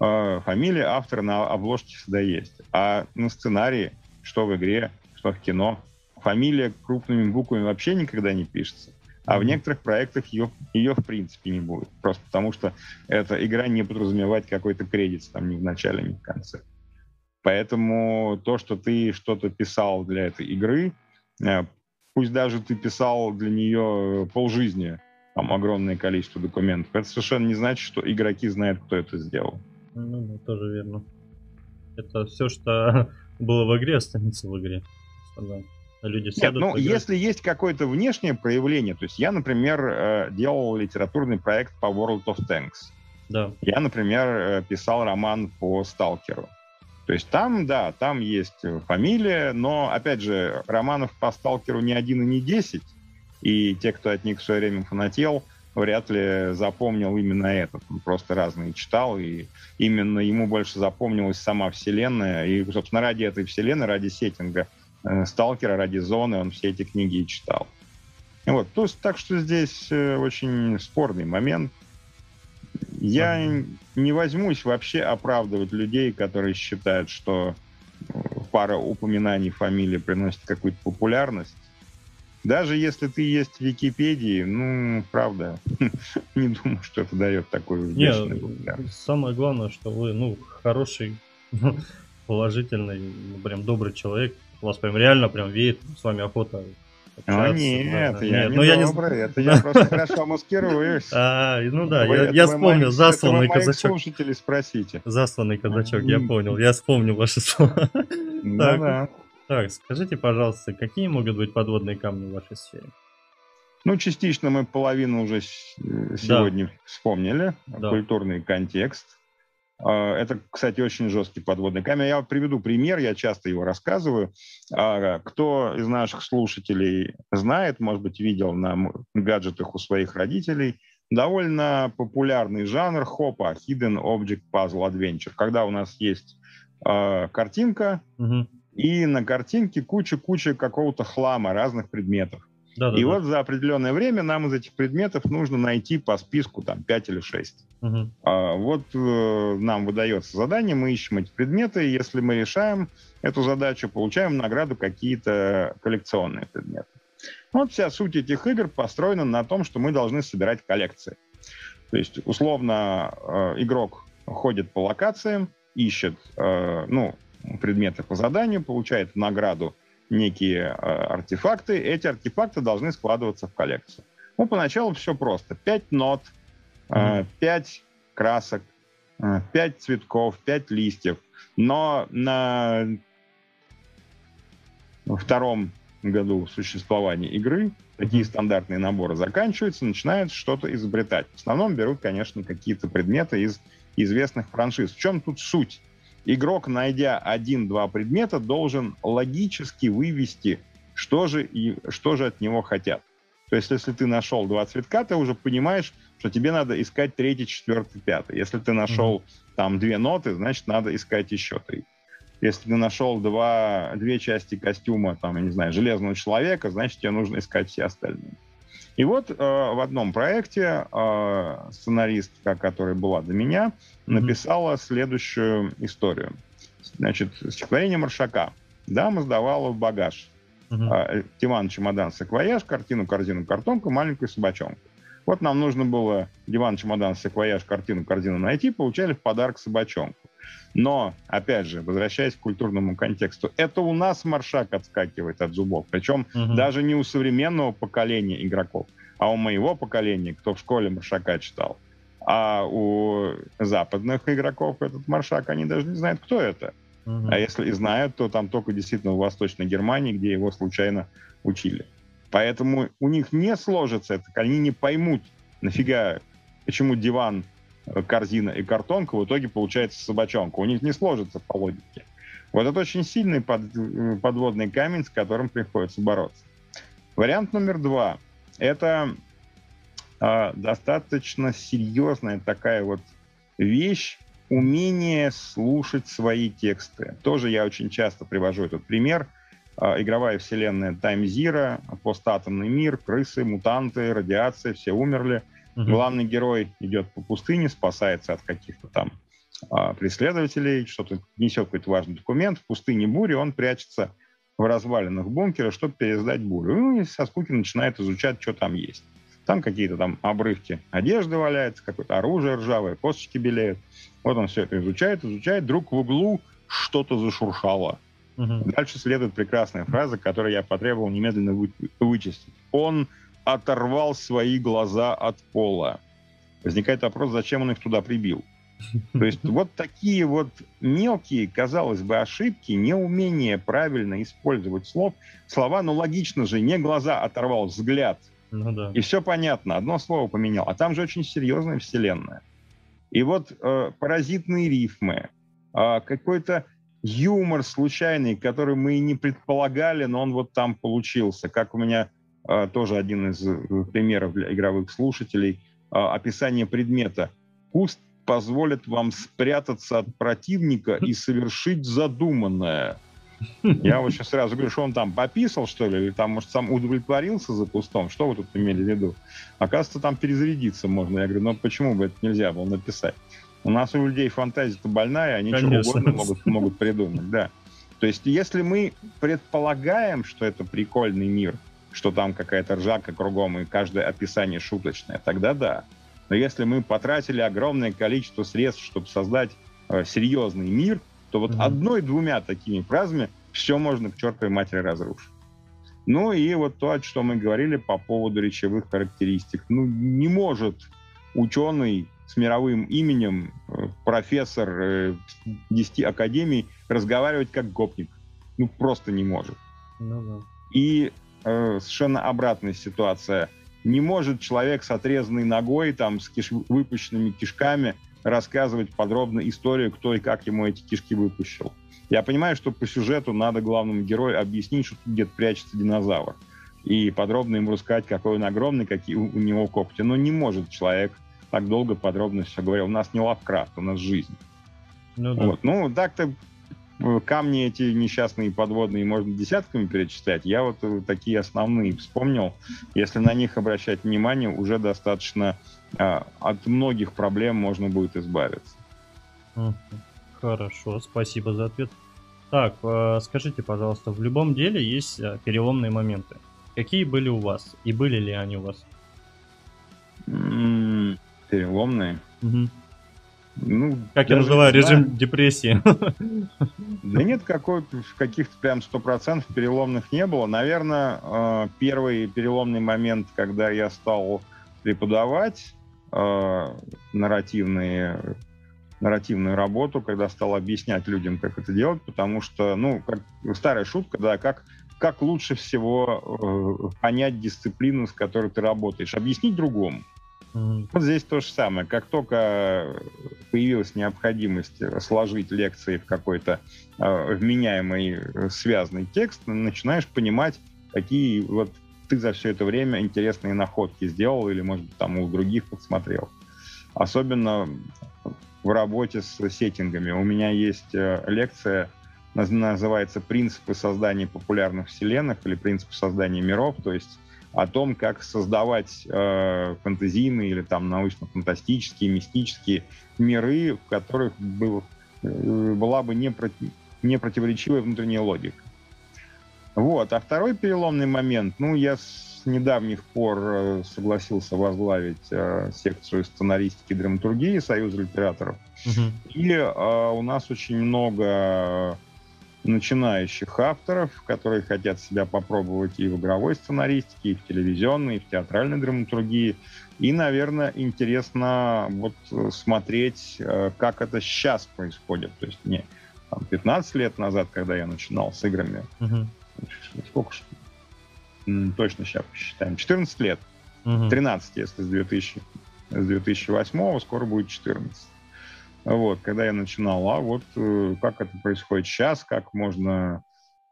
э, фамилия автора на обложке всегда есть. А на сценарии, что в игре, что в кино, фамилия крупными буквами вообще никогда не пишется. А в некоторых проектах ее, ее в принципе не будет. Просто потому что эта игра не подразумевает какой-то кредит там ни в начале, ни в конце. Поэтому то, что ты что-то писал для этой игры, э, пусть даже ты писал для нее полжизни, там огромное количество документов, это совершенно не значит, что игроки знают, кто это сделал. Ну, ну тоже верно. Это все, что было в игре, останется в игре. Да. Люди Нет, ну, играть. если есть какое-то внешнее проявление, то есть я, например, э, делал литературный проект по World of Tanks. Да. Я, например, э, писал роман по Сталкеру. То есть там, да, там есть фамилия, но, опять же, романов по Сталкеру не один и не десять, и те, кто от них в свое время фанател, вряд ли запомнил именно этот. Он просто разные читал, и именно ему больше запомнилась сама вселенная. И, собственно, ради этой вселенной, ради сеттинга – Э, Сталкера, ради зоны, он все эти книги и читал. Вот, то есть, так что здесь э, очень спорный момент. Я mm-hmm. не возьмусь вообще оправдывать людей, которые считают, что э, пара упоминаний фамилии приносит какую-то популярность. Даже если ты есть в Википедии, ну, правда, не думаю, что это дает такую Нет, самое главное, что вы, ну, хороший, положительный, ну, прям добрый человек, у вас прям реально прям веет с вами охота а нет, да, я нет, не ну, я не... это я просто хорошо маскируюсь. А, ну да, Вы, я, я вспомнил, мои, засланный казачок. слушатели спросите. Засланный казачок, я понял, я вспомнил ваши слова. Да, да. Так, скажите, пожалуйста, какие могут быть подводные камни в вашей сфере? Ну, частично мы половину уже сегодня да. вспомнили. Да. Культурный контекст, это, кстати, очень жесткий подводный камень. Я приведу пример, я часто его рассказываю. А, кто из наших слушателей знает, может быть, видел на гаджетах у своих родителей, довольно популярный жанр хопа, Hidden Object Puzzle Adventure, когда у нас есть а, картинка, угу. и на картинке куча-куча какого-то хлама, разных предметов. Да, да, и да. вот за определенное время нам из этих предметов нужно найти по списку там 5 или 6. Угу. А, вот э, нам выдается задание, мы ищем эти предметы, и если мы решаем эту задачу, получаем награду какие-то коллекционные предметы. Вот вся суть этих игр построена на том, что мы должны собирать коллекции. То есть, условно, э, игрок ходит по локациям, ищет э, ну, предметы по заданию, получает награду некие э, артефакты. Эти артефакты должны складываться в коллекцию. Ну, поначалу все просто. Пять нот, mm-hmm. пять красок, э, пять цветков, пять листьев. Но на втором году существования игры такие стандартные наборы заканчиваются, начинают что-то изобретать. В основном берут, конечно, какие-то предметы из известных франшиз. В чем тут суть? Игрок, найдя один-два предмета, должен логически вывести, что же, и, что же от него хотят. То есть, если ты нашел два цветка, ты уже понимаешь, что тебе надо искать третий, четвертый, пятый. Если ты нашел mm-hmm. там две ноты, значит, надо искать еще три. Если ты нашел два, две части костюма, там, я не знаю, железного человека, значит, тебе нужно искать все остальные. И вот э, в одном проекте э, сценаристка, которая была до меня, написала mm-hmm. следующую историю. Значит, стихотворение Маршака. Дама сдавала в багаж. Uh-huh. Диван, чемодан, саквояж, картину, корзину, картонку, маленькую собачонку. Вот нам нужно было диван, чемодан, саквояж, картину, корзину найти, получали в подарок собачонку. Но, опять же, возвращаясь к культурному контексту, это у нас маршак отскакивает от зубов. Причем угу. даже не у современного поколения игроков, а у моего поколения, кто в школе маршака читал. А у западных игроков этот маршак, они даже не знают, кто это. Угу. А если и знают, то там только действительно в Восточной Германии, где его случайно учили. Поэтому у них не сложится это, они не поймут, нафига, почему диван корзина и картонка, в итоге получается собачонка. У них не сложится по логике. Вот это очень сильный под, подводный камень, с которым приходится бороться. Вариант номер два. Это э, достаточно серьезная такая вот вещь, умение слушать свои тексты. Тоже я очень часто привожу этот пример. Э, игровая вселенная Time Zero, постатомный мир, крысы, мутанты, радиация, все умерли – Угу. Главный герой идет по пустыне, спасается от каких-то там а, преследователей, что-то несет какой-то важный документ. В пустыне бури он прячется в развалинах бункера, чтобы пересдать бурю. Ну и со скуки начинает изучать, что там есть. Там какие-то там обрывки одежды валяются, какое-то оружие ржавое, косточки белеют. Вот он все это изучает, изучает. Вдруг в углу что-то зашуршало. Угу. Дальше следует прекрасная фраза, которую я потребовал немедленно вы, вычистить. Он оторвал свои глаза от пола. Возникает вопрос, зачем он их туда прибил. То есть вот такие вот мелкие, казалось бы, ошибки, неумение правильно использовать слов, слова, ну логично же, не глаза оторвал, взгляд. Ну, да. И все понятно, одно слово поменял. А там же очень серьезная вселенная. И вот э, паразитные рифмы, э, какой-то юмор случайный, который мы и не предполагали, но он вот там получился. Как у меня тоже один из э, примеров для игровых слушателей, а, описание предмета. Куст позволит вам спрятаться от противника и совершить задуманное. Я вот сейчас сразу говорю, что он там пописал, что ли, или там, может, сам удовлетворился за кустом, что вы тут имели в виду? Оказывается, там перезарядиться можно. Я говорю, ну почему бы это нельзя было написать? У нас у людей фантазия-то больная, они Конечно. что угодно могут, могут придумать, да. То есть, если мы предполагаем, что это прикольный мир, что там какая-то ржака кругом и каждое описание шуточное, тогда да. Но если мы потратили огромное количество средств, чтобы создать э, серьезный мир, то вот mm-hmm. одной-двумя такими фразами все можно к чертовой матери разрушить. Ну и вот то, о чем мы говорили по поводу речевых характеристик. Ну, не может ученый с мировым именем, э, профессор э, 10 академий разговаривать как гопник. Ну, просто не может. Ну, да. И э, совершенно обратная ситуация. Не может человек с отрезанной ногой, там, с киш... выпущенными кишками рассказывать подробно историю, кто и как ему эти кишки выпущил. Я понимаю, что по сюжету надо главному герою объяснить, что тут где-то прячется динозавр. И подробно ему рассказать, какой он огромный, какие у, него когти. Но не может человек так долго подробно все говорил. У нас не Лавкрафт, у нас жизнь. Ну, да. вот. ну так-то камни эти несчастные подводные можно десятками перечислять. Я вот э, такие основные вспомнил. Если на них обращать внимание, уже достаточно а, от многих проблем можно будет избавиться. Хорошо, спасибо за ответ. Так, э, скажите, пожалуйста, в любом деле есть переломные моменты. Какие были у вас? И были ли они у вас? переломные? Угу. Ну, как я называю, режим депрессии. Да нет, какой, каких-то прям процентов переломных не было. Наверное, э, первый переломный момент, когда я стал преподавать э, нарративные, нарративную работу, когда стал объяснять людям, как это делать, потому что, ну, как старая шутка, да, как как лучше всего э, понять дисциплину, с которой ты работаешь, объяснить другому. Вот здесь то же самое. Как только появилась необходимость сложить лекции в какой-то э, вменяемый связанный текст, начинаешь понимать, какие вот ты за все это время интересные находки сделал или, может быть, там у других подсмотрел. Особенно в работе с сеттингами. У меня есть э, лекция, называется «Принципы создания популярных вселенных» или «Принципы создания миров», то есть о том, как создавать э, фэнтезийные или там научно-фантастические, мистические миры, в которых был, э, была бы не, проти, не противоречивая внутренняя логика. Вот. А второй переломный момент, ну, я с недавних пор э, согласился возглавить э, секцию сценаристики и драматургии Союза литераторов. Угу. И э, у нас очень много начинающих авторов, которые хотят себя попробовать и в игровой сценаристике, и в телевизионной, и в театральной драматургии. И, наверное, интересно вот смотреть, э, как это сейчас происходит. То есть не там, 15 лет назад, когда я начинал с играми, угу. сколько ж, точно сейчас посчитаем, 14 лет, угу. 13, если с, 2000, с 2008, скоро будет 14. Вот, когда я начинал, а вот э, как это происходит сейчас, как можно...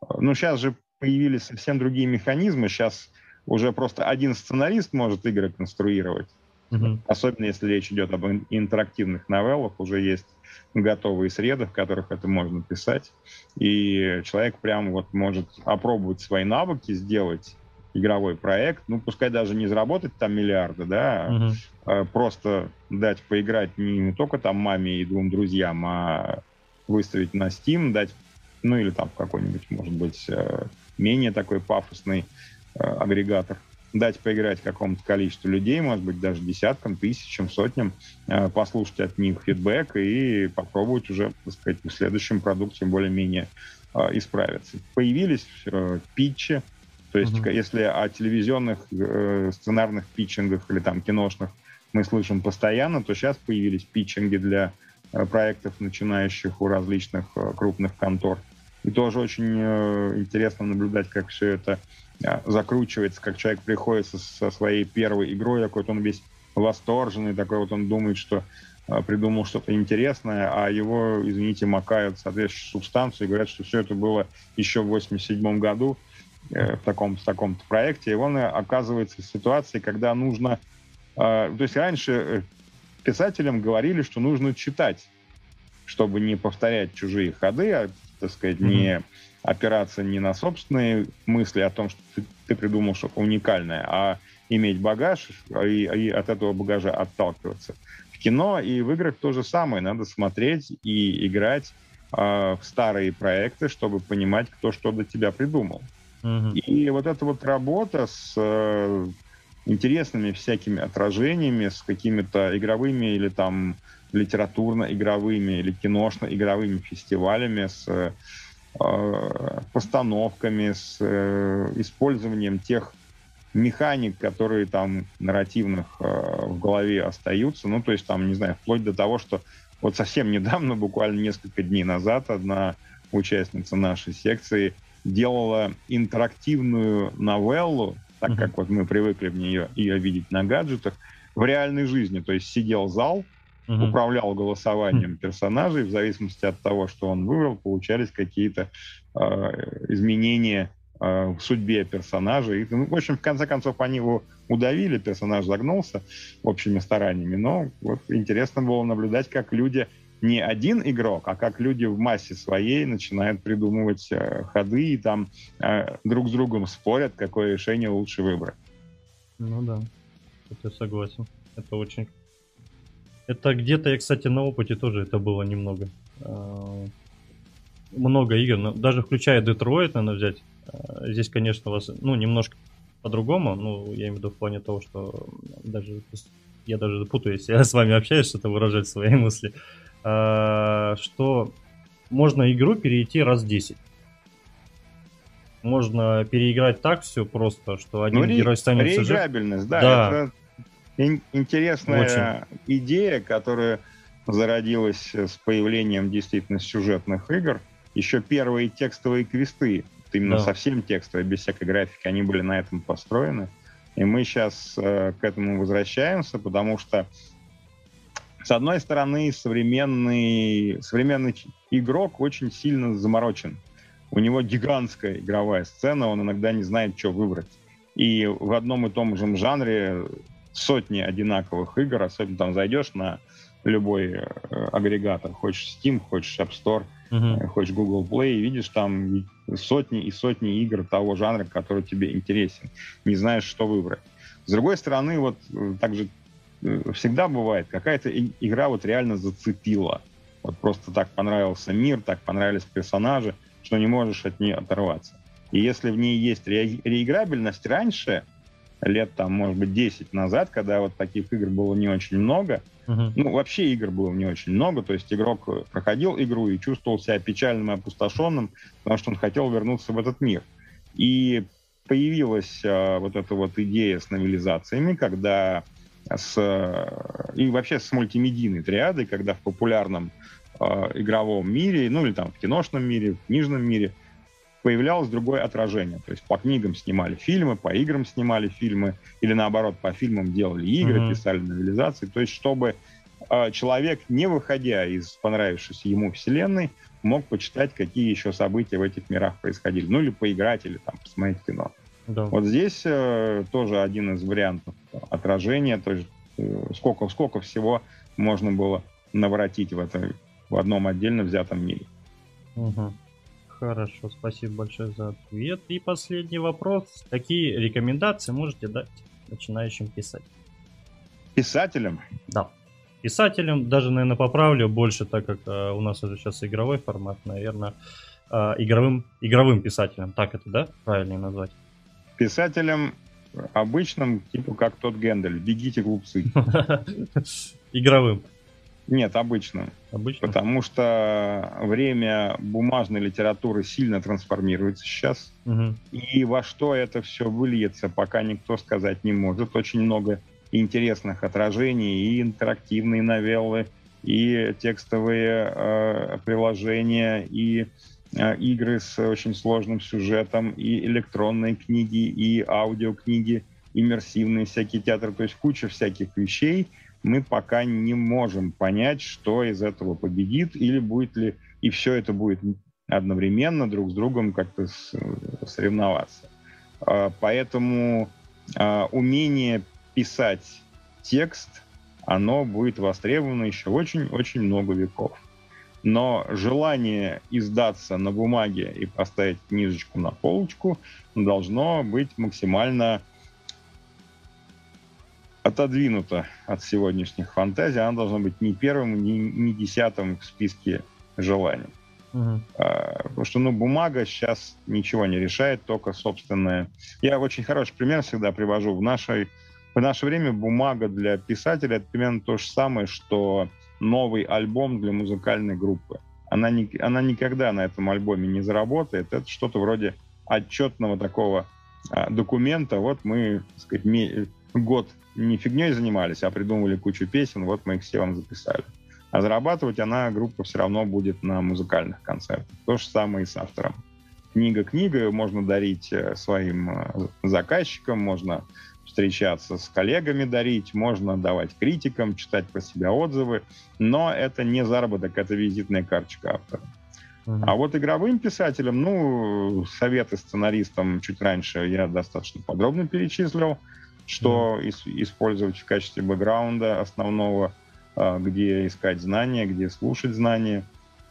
Э, ну, сейчас же появились совсем другие механизмы, сейчас уже просто один сценарист может игры конструировать. Mm-hmm. Особенно если речь идет об интерактивных новеллах, уже есть готовые среды, в которых это можно писать. И человек прям вот может опробовать свои навыки, сделать игровой проект, ну, пускай даже не заработать там миллиарды, да, угу. просто дать поиграть не, не только там маме и двум друзьям, а выставить на Steam, дать, ну, или там какой-нибудь, может быть, э, менее такой пафосный э, агрегатор, дать поиграть какому-то количеству людей, может быть, даже десяткам, тысячам, сотням, э, послушать от них фидбэк и попробовать уже, так сказать, в следующем продукте более-менее исправиться. Появились питчи, то есть, mm-hmm. если о телевизионных э, сценарных питчингах или там киношных мы слышим постоянно, то сейчас появились питчинги для э, проектов, начинающих у различных э, крупных контор. И тоже очень э, интересно наблюдать, как все это э, закручивается, как человек приходит со, со своей первой игрой, такой вот он весь восторженный, такой вот он думает, что э, придумал что-то интересное, а его, извините, макают соответствующую субстанцию и говорят, что все это было еще в 87 году, Э, в таком, в таком-то проекте, и он э, оказывается в ситуации, когда нужно... Э, то есть раньше писателям говорили, что нужно читать, чтобы не повторять чужие ходы, а, так сказать, mm-hmm. не опираться не на собственные мысли о том, что ты, ты придумал что-то уникальное, а иметь багаж и, и от этого багажа отталкиваться. В кино и в играх то же самое. Надо смотреть и играть э, в старые проекты, чтобы понимать, кто что до тебя придумал. Угу. И вот эта вот работа с э, интересными всякими отражениями, с какими-то игровыми или там литературно-игровыми или киношно-игровыми фестивалями, с э, постановками, с э, использованием тех механик, которые там нарративных э, в голове остаются. Ну, то есть там, не знаю, вплоть до того, что вот совсем недавно, буквально несколько дней назад, одна участница нашей секции – делала интерактивную новеллу, так как вот мы привыкли в нее ее видеть на гаджетах, в реальной жизни. То есть сидел зал, управлял голосованием персонажей, в зависимости от того, что он выбрал, получались какие-то э, изменения э, в судьбе персонажа. И, ну, в общем, в конце концов, они его удавили, персонаж загнулся общими стараниями. Но вот интересно было наблюдать, как люди не один игрок, а как люди в массе своей начинают придумывать э, ходы и там э, друг с другом спорят, какое решение лучше выбрать. Ну да, это согласен. Это очень... Это где-то, я, кстати, на опыте тоже это было немного. Э, много игр, даже включая Детройт, надо взять. Э, здесь, конечно, вас, ну, немножко по-другому, ну, я имею в виду в плане того, что даже я даже путаюсь, я с вами общаюсь, что-то выражать свои мысли. Э, что можно игру перейти раз 10. Можно переиграть так все просто, что один ну, герой станет Реиграбельность, да, да. Это интересная Очень. идея, которая зародилась с появлением действительно сюжетных игр. Еще первые текстовые квесты именно Да. совсем текстовые, без всякой графики, они были на этом построены. И мы сейчас э, к этому возвращаемся, потому что, с одной стороны, современный, современный игрок очень сильно заморочен. У него гигантская игровая сцена, он иногда не знает, что выбрать. И в одном и том же жанре сотни одинаковых игр, особенно там зайдешь на любой э, агрегатор, хочешь Steam, хочешь App Store, э, хочешь Google Play, и видишь там сотни и сотни игр того жанра, который тебе интересен. Не знаешь, что выбрать. С другой стороны, вот э, так же э, всегда бывает, какая-то игра вот реально зацепила. Вот просто так понравился мир, так понравились персонажи, что не можешь от нее оторваться. И если в ней есть ре- реиграбельность раньше, лет там, может быть, 10 назад, когда вот таких игр было не очень много, Мгм. ну, вообще игр было не очень много, то есть игрок э, проходил игру и чувствовал себя печальным и опустошенным, потому что он хотел вернуться в этот мир. И появилась э, вот эта вот идея с новелизациями, когда с... э, и вообще с мультимедийной триадой, когда в популярном э, игровом мире, ну или там в киношном мире, в книжном мире, появлялось другое отражение. То есть по книгам снимали фильмы, по играм снимали фильмы, или наоборот, по фильмам делали игры, Мгм. писали новелизации. То есть чтобы э, человек, не выходя из понравившейся ему вселенной, мог почитать, какие еще события в этих мирах происходили. Ну или поиграть, или там посмотреть кино. Да. Вот здесь э, тоже один из вариантов отражения. То есть э, сколько, сколько всего можно было наворотить в, это, в одном отдельно взятом мире. Мгм. Хорошо, спасибо большое за ответ. И последний вопрос. Какие рекомендации можете дать начинающим писать? Писателям Да. Писателям, даже, наверное, поправлю больше, так как э, у нас уже сейчас игровой формат, наверное, э, игровым, игровым писателям. Так это, да? Правильнее назвать. Писателям обычным, типа как тот Гендель, бегите, глупцы. Игровым. Нет, обычным. Обычно. Потому что время бумажной литературы сильно трансформируется сейчас. Мгм. И во что это все выльется, пока никто сказать не может. Очень много интересных отражений, и интерактивные новеллы, и текстовые э, приложения, и игры с очень сложным сюжетом, и электронные книги, и аудиокниги, иммерсивные всякие театры. То есть куча всяких вещей. Мы пока не можем понять, что из этого победит, или будет ли, и все это будет одновременно друг с другом как-то соревноваться. А, Поэтому а, умение писать текст, оно будет востребовано еще очень-очень много веков. Но желание издаться на бумаге и поставить книжечку на полочку должно быть максимально отодвинуто от сегодняшних фантазий. Оно должно быть не первым, не, не десятым в списке желаний. Мгм. А, Потому что, ну, бумага сейчас ничего не решает, только собственная. Я очень хороший пример всегда привожу. В, нашей, в наше время бумага для писателя это примерно то же самое, что новый альбом для музыкальной группы. Она, ни- она никогда на этом альбоме не заработает. Это что-то вроде отчетного такого а, документа. Вот мы, так сказать, ме- год не фигней занимались, а придумывали кучу песен, вот мы их все вам записали. А зарабатывать она, группа, все равно будет на музыкальных концертах. То же самое и с автором. Книга книгой можно дарить э, своим э, заказчикам, можно встречаться с коллегами дарить, можно давать критикам, читать про себя отзывы, но это не заработок, это визитная карточка автора. А вот игровым писателям, ну, советы сценаристам чуть раньше я достаточно подробно перечислил, что ис- использовать в качестве бэкграунда основного, а, где искать знания, где слушать знания,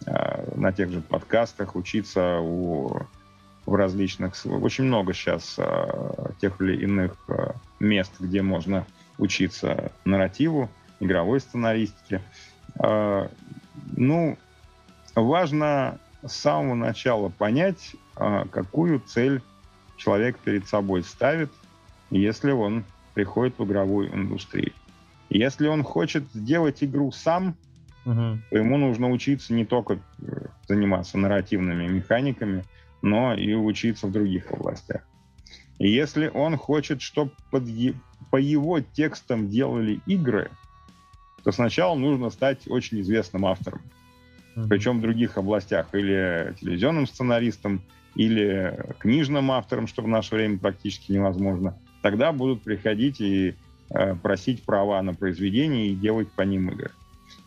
а, на тех же подкастах, учиться у, в различных... Очень много сейчас а, тех или иных мест, где можно учиться нарративу, игровой сценаристике. А, Ну, важно с самого начала понять, а, какую цель человек перед собой ставит, если он приходит в игровую индустрию. Если он хочет сделать игру сам, Мгм. то ему нужно учиться не только э, заниматься нарративными механиками, но и учиться в других областях. И если он хочет, чтобы по его текстам делали игры, то сначала нужно стать очень известным автором Мгм. причем в других областях, или телевизионным сценаристом, или книжным авторам, что в наше время практически невозможно, тогда будут приходить и э, просить права на произведение и делать по ним игры.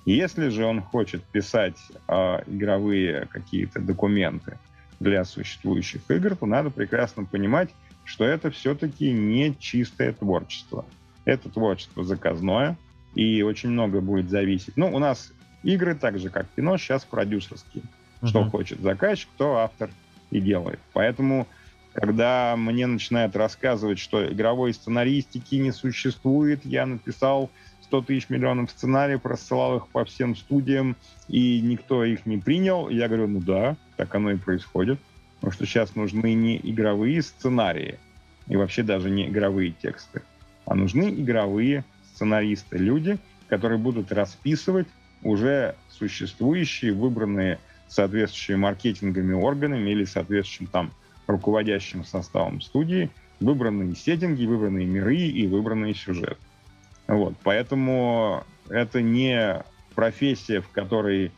Если же он хочет писать э, игровые какие-то документы для существующих игр, то надо прекрасно понимать, что это все-таки не чистое творчество. Это творчество заказное, и очень много будет зависеть. Ну, у нас игры, так же как кино, сейчас продюсерские. Uh-huh. Что хочет заказчик, то автор и делает. Поэтому, когда мне начинают рассказывать, что игровой сценаристики не существует, я написал 100 тысяч миллионов сценариев, рассылал их по всем студиям, и никто их не принял, я говорю, ну да, так оно и происходит. Потому что сейчас нужны не игровые сценарии, и вообще даже не игровые тексты, а нужны игровые сценаристы, люди, которые будут расписывать уже существующие, выбранные соответствующими маркетингами органами или соответствующим там руководящим составом студии, выбранные сеттинги, выбранные миры и выбранные сюжеты. Вот, поэтому это не профессия, в которой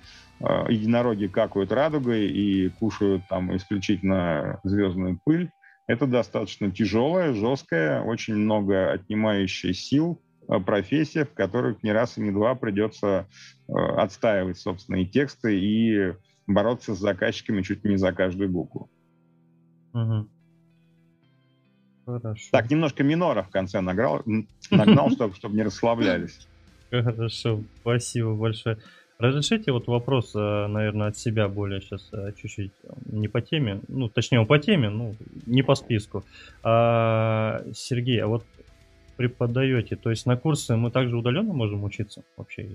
единороги какают радугой и кушают там исключительно звездную пыль. Это достаточно тяжелая, жесткая, очень много отнимающая сил э, профессия, в которой не раз и не два придется э, отстаивать собственные тексты и бороться с заказчиками чуть не за каждую букву. Угу. Хорошо. Так, немножко минора в конце награл, нагнал, чтобы, чтобы не расслаблялись. Хорошо, спасибо большое. Разрешите вот вопрос, э, наверное, от себя более сейчас э, чуть-чуть э, не по теме, ну, точнее, по теме, ну, не по списку. А, Сергей, а вот преподаете, то есть на курсы мы также удаленно можем учиться вообще?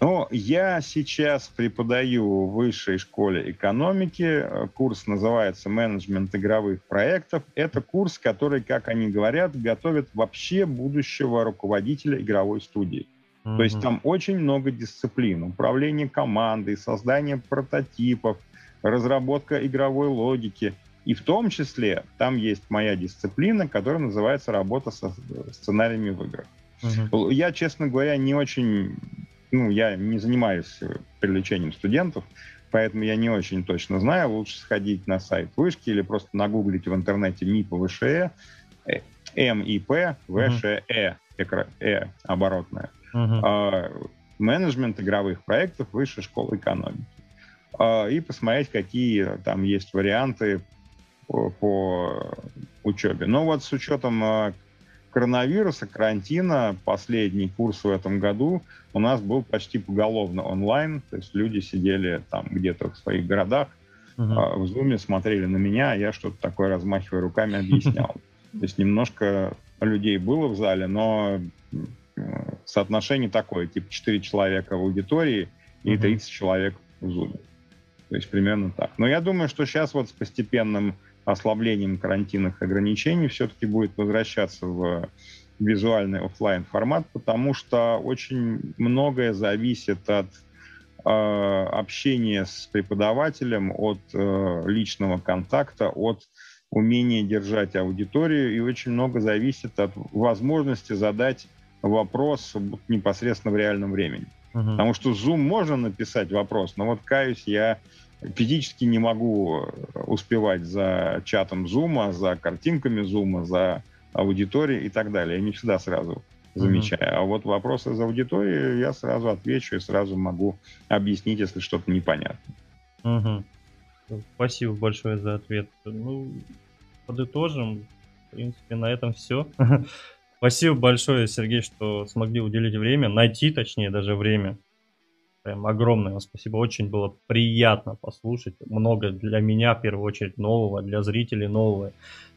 Ну, я сейчас преподаю в высшей школе экономики. Курс называется «Менеджмент игровых проектов». Это курс, который, как они говорят, готовит вообще будущего руководителя игровой студии. Mm-hmm. То есть там очень много дисциплин. Управление командой, создание прототипов, разработка игровой логики. И в том числе там есть моя дисциплина, которая называется «Работа со сценариями в играх». Uh-huh. Я, честно говоря, не очень ну, я не занимаюсь э, привлечением студентов, поэтому я не очень точно знаю. Лучше сходить на сайт вышки или просто нагуглить в интернете МИП ВШЭ, э, МИП ВШЭ, uh-huh. э оборотная. Uh-huh. Менеджмент игровых проектов Высшей школы экономики. А, и посмотреть, какие там есть варианты по, учебе. Но вот с учетом а, коронавируса, карантина, последний курс в этом году у нас был почти поголовно онлайн, то есть люди сидели там где-то в своих городах, uh-huh. в зуме смотрели на меня, а я что-то такое, размахивая руками, объяснял. То есть немножко людей было в зале, но соотношение такое, типа 4 человека в аудитории и 30 человек в зуме. То есть примерно так. Но я думаю, что сейчас вот с постепенным ослаблением карантинных ограничений все-таки будет возвращаться в визуальный офлайн формат, потому что очень многое зависит от э, общения с преподавателем, от э, личного контакта, от умения держать аудиторию, и очень много зависит от возможности задать вопрос непосредственно в реальном времени. Uh-huh. Потому что Zoom можно написать вопрос, но вот каюсь, я физически не могу успевать за чатом Zoom, за картинками Zoom, за аудиторией и так далее. Я не всегда сразу замечаю. Mm-hmm. А вот вопросы из аудитории я сразу отвечу и сразу могу объяснить, если что-то непонятно. Угу. Спасибо большое за ответ. Ну, подытожим. В принципе, на этом все. Спасибо большое, Сергей, что смогли уделить время, найти, точнее, даже время Прям огромное вам спасибо. Очень было приятно послушать. Много для меня, в первую очередь, нового, для зрителей нового.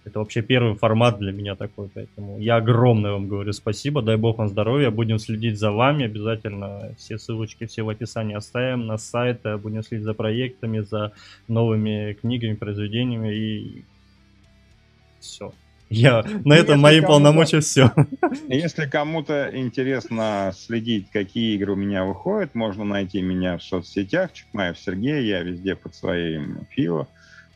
Это вообще первый формат для меня такой, поэтому я огромное вам говорю спасибо, дай бог вам здоровья, будем следить за вами, обязательно все ссылочки все в описании оставим на сайт, будем следить за проектами, за новыми книгами, произведениями и все. Я на этом мои полномочия все. Если кому-то интересно следить, какие игры у меня выходят, можно найти меня в соцсетях. Чекмаев Сергей, я везде под своим фио.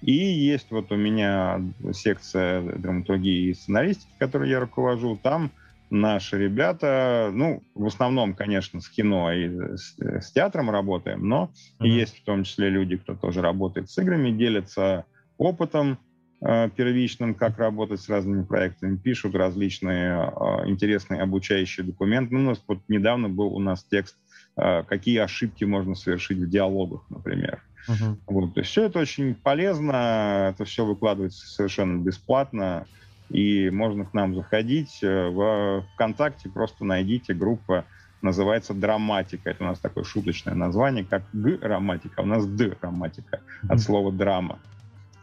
И есть вот у меня секция драматургии и сценаристики, которую я руковожу. Там наши ребята, ну, в основном, конечно, с кино и с, с театром работаем, но mm-hmm. есть в том числе люди, кто тоже работает с играми, делятся опытом первичным, как работать с разными проектами, пишут различные э, интересные обучающие документы. Ну, у нас вот недавно был у нас текст, э, какие ошибки можно совершить в диалогах, например. Uh-huh. Вот, то есть все это очень полезно, это все выкладывается совершенно бесплатно, и можно к нам заходить. В ВКонтакте просто найдите группа называется драматика. Это у нас такое шуточное название, как Г-роматика, а у нас Д-роматика от слова драма.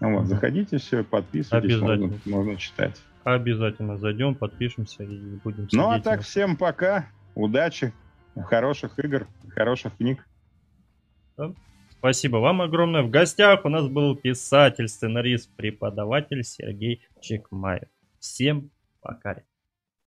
Ну вот, заходите, все, подписывайтесь, можно, можно читать. Обязательно зайдем, подпишемся и будем Ну а так, всем пока, удачи, хороших игр, хороших книг. Да. Спасибо вам огромное. В гостях у нас был писатель, сценарист, преподаватель Сергей Чекмаев. Всем пока.